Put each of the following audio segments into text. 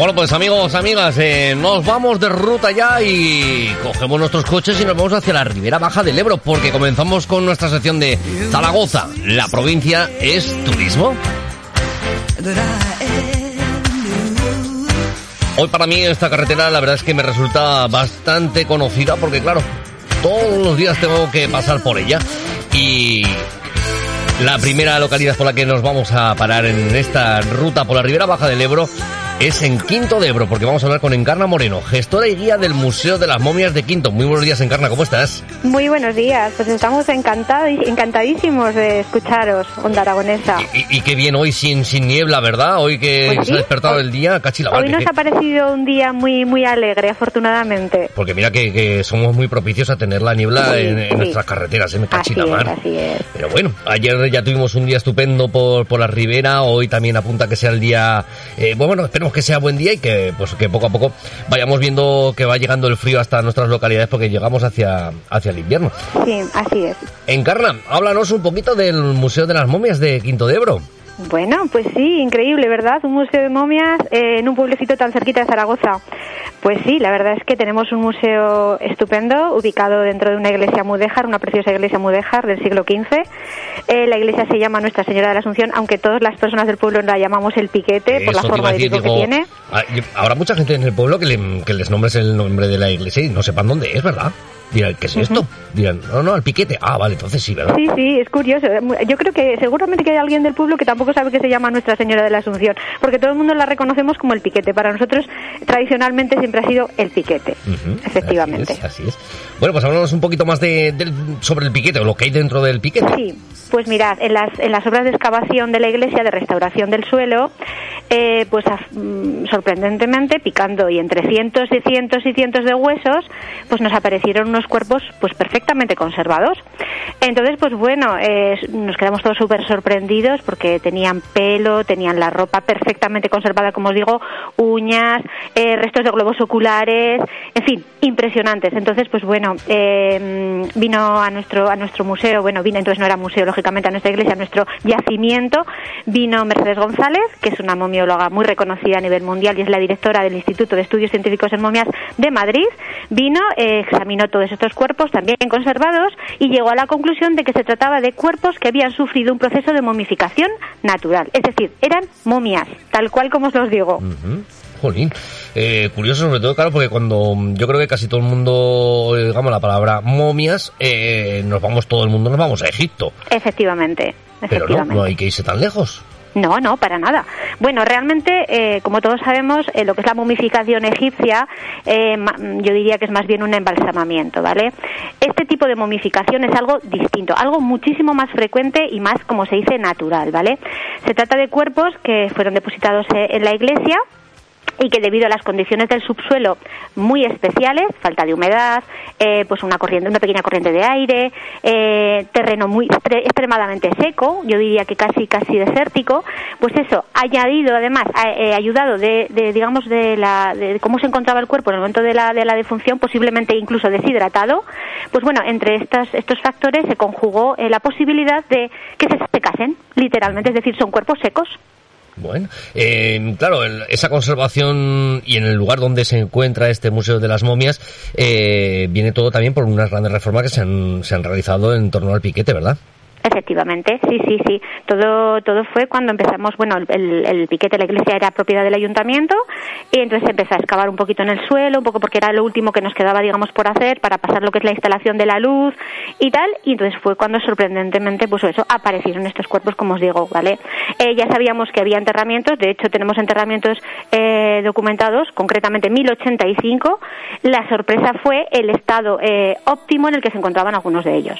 Bueno, pues amigos, amigas, eh, nos vamos de ruta ya y cogemos nuestros coches y nos vamos hacia la ribera baja del Ebro porque comenzamos con nuestra sección de Zaragoza. La provincia es turismo. Hoy para mí esta carretera la verdad es que me resulta bastante conocida porque claro, todos los días tengo que pasar por ella y la primera localidad por la que nos vamos a parar en esta ruta por la ribera baja del Ebro es en Quinto de Ebro, porque vamos a hablar con Encarna Moreno, gestora y guía del Museo de las Momias de Quinto. Muy buenos días, Encarna, ¿cómo estás? Muy buenos días, pues estamos encantados, encantadísimos de escucharos, Onda Aragonesa. Y, y, qué bien hoy sin, sin niebla, ¿verdad? Hoy que Pues se ha despertado el día, cachila. Hoy nos ha parecido un día muy muy alegre, afortunadamente. Porque mira que, que somos muy propicios a tener la niebla Sí, en, en sí. nuestras carreteras, ¿eh? Me Así cachila es, mar. así es. Pero bueno, ayer ya tuvimos un día estupendo por, por la ribera, hoy también apunta que sea el día, eh, bueno, esperemos que sea buen día y que pues que poco a poco vayamos viendo que va llegando el frío hasta nuestras localidades porque llegamos hacia, hacia el invierno. Sí, así es. Encarna, háblanos un poquito del Museo de las Momias de Quinto de Ebro. Bueno, pues sí, increíble, ¿verdad? Un museo de momias eh, en un pueblecito tan cerquita de Zaragoza. Pues sí, la verdad es que tenemos un museo estupendo ubicado dentro de una iglesia mudéjar, una preciosa iglesia mudéjar del siglo XV. Eh, la iglesia se llama Nuestra Señora de la Asunción, aunque todas las personas del pueblo la llamamos el piquete por la forma de tipo que tiene. ah, Habrá mucha gente en el pueblo que, le- que les nombres el nombre de la iglesia y no sepan dónde es, ¿verdad? Dirán, ¿qué es esto? Dirán, no, no, el piquete. Ah, vale, entonces sí, ¿verdad? Sí, sí, es curioso. Yo creo que seguramente que hay alguien del pueblo que tampoco sabe que se llama Nuestra Señora de la Asunción, porque todo el mundo la reconocemos como el piquete. Para nosotros, tradicionalmente, siempre ha sido el piquete, Ujú, efectivamente. Así es, así es. Bueno, pues hablamos un poquito más de, del- sobre el piquete o lo que hay dentro del piquete. Sí, pues mirad, en las, en las obras de excavación de la iglesia, de restauración del suelo, eh, pues mm, sorprendentemente, picando y entre cientos y cientos y cientos de huesos, pues nos aparecieron unos cuerpos pues perfectamente conservados. Entonces, pues bueno, eh, nos quedamos todos súper sorprendidos porque tenían pelo, tenían la ropa perfectamente conservada, como os digo, uñas, eh, restos de globos oculares, en fin, impresionantes. Entonces, pues bueno, eh, vino a nuestro a nuestro museo, bueno, vino entonces no era museo, lógicamente a nuestra iglesia, a nuestro yacimiento, vino Mercedes González, que es una momióloga muy reconocida a nivel mundial y es la directora del Instituto de Estudios Científicos en Momias de Madrid, vino, eh, examinó todos estos cuerpos también conservados y llegó a la conclusión de que se trataba de cuerpos que habían sufrido un proceso de momificación natural, es decir, eran momias, tal cual como os los digo. Ujú. Jolín. Eh, curioso sobre todo, claro, porque cuando mm, yo creo que casi todo el mundo, eh, digamos la palabra momias, eh, nos vamos, todo el mundo nos vamos a Egipto. Efectivamente, Pero no, efectivamente. no hay que irse tan lejos. No, no, para nada. Bueno, realmente, eh, como todos sabemos, eh, lo que es la momificación egipcia, eh, ma- yo diría que es más bien un embalsamamiento, ¿vale? Este tipo de momificación es algo distinto, algo muchísimo más frecuente y más, como se dice, natural, ¿vale? Se trata de cuerpos que fueron depositados eh, en la iglesia y que debido a las condiciones del subsuelo muy especiales, falta de humedad, eh, pues una corriente, una pequeña corriente de aire, eh, terreno muy extremadamente seco, yo diría que casi casi desértico, pues eso añadido además, eh, ayudado de, de, digamos de la de cómo se encontraba el cuerpo en el momento de la de la defunción, posiblemente incluso deshidratado, pues bueno entre estos estos factores se conjugó eh, la posibilidad de que se secasen, literalmente, es decir, son cuerpos secos. Bueno, eh, claro, el- esa conservación y en el lugar donde se encuentra este Museo de las Momias eh, viene todo también por unas grandes reformas que se han, se han realizado en torno al piquete, ¿verdad? Efectivamente, sí, sí, sí. Todo, todo fue cuando empezamos, bueno, el, el, piquete de la iglesia era propiedad del ayuntamiento y entonces empezó a excavar un poquito en el suelo, un poco porque era lo último que nos quedaba, digamos, por hacer para pasar lo que es la instalación de la luz y tal. Y entonces fue cuando sorprendentemente, pues eso, aparecieron estos cuerpos, como os digo, ¿vale? Eh, ya sabíamos que había enterramientos, de hecho tenemos enterramientos eh, documentados, concretamente en 1085. La sorpresa fue el estado eh, óptimo en el que se encontraban algunos de ellos.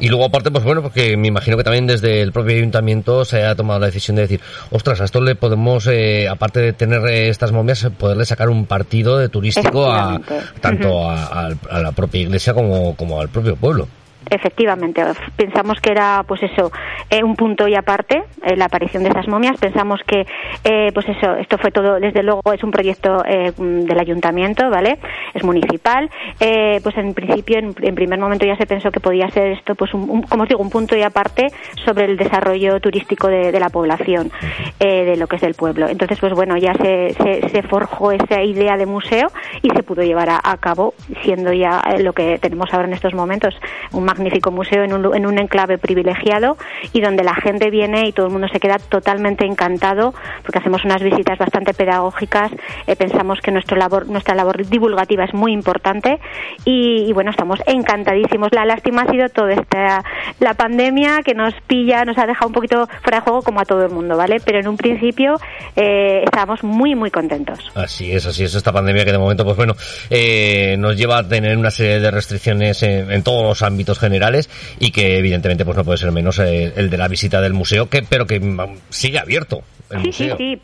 Y luego aparte, pues bueno, porque me imagino que también desde el propio ayuntamiento se ha tomado la decisión de decir, ostras, a esto le podemos, eh, aparte de tener eh, estas momias, poderle sacar un partido de turístico a, tanto a, a, la propia iglesia como, como al propio pueblo. Efectivamente, pensamos que era, pues eso, eh, un punto y aparte, eh, la aparición de esas momias. Pensamos que, eh, pues eso, esto fue todo, desde luego, es un proyecto del ayuntamiento, ¿vale? Es municipal. pues en principio, en, primer momento ya se pensó que podía ser esto, pues, un, como os digo, un punto y aparte sobre el desarrollo turístico de, la población, de lo que es del pueblo. Entonces, pues bueno, ya se, se, forjó esa idea de museo y se pudo llevar a, a cabo, siendo ya lo que tenemos ahora en estos momentos, un magnífico museo en un, en un enclave privilegiado y donde la gente viene y todo el mundo se queda totalmente encantado porque hacemos unas visitas bastante pedagógicas. Eh, pensamos que nuestro labor, nuestra labor divulgativa es muy importante y, bueno, estamos encantadísimos. La lástima ha sido toda esta la pandemia que nos pilla, nos ha dejado un poquito fuera de juego como a todo el mundo, ¿vale? Pero en un principio eh, estábamos muy, muy contentos. Así es, así es. Esta pandemia que de momento, pues bueno, eh, nos lleva a tener una serie de restricciones en, en todos los ámbitos generales y que evidentemente pues no puede ser menos eh, el de la visita del museo, que pero que mm, sigue abierto el sí, museo. Sí,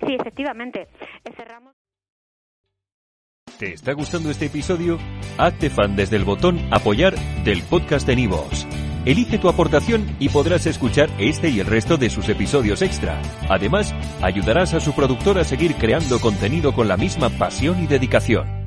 sí, sí, efectivamente. Cerramos. ¿Te está gustando este episodio? Hazte fan desde el botón apoyar del podcast de Nivos. Elige tu aportación y podrás escuchar este y el resto de sus episodios extra. Además, ayudarás a su productor a seguir creando contenido con la misma pasión y dedicación.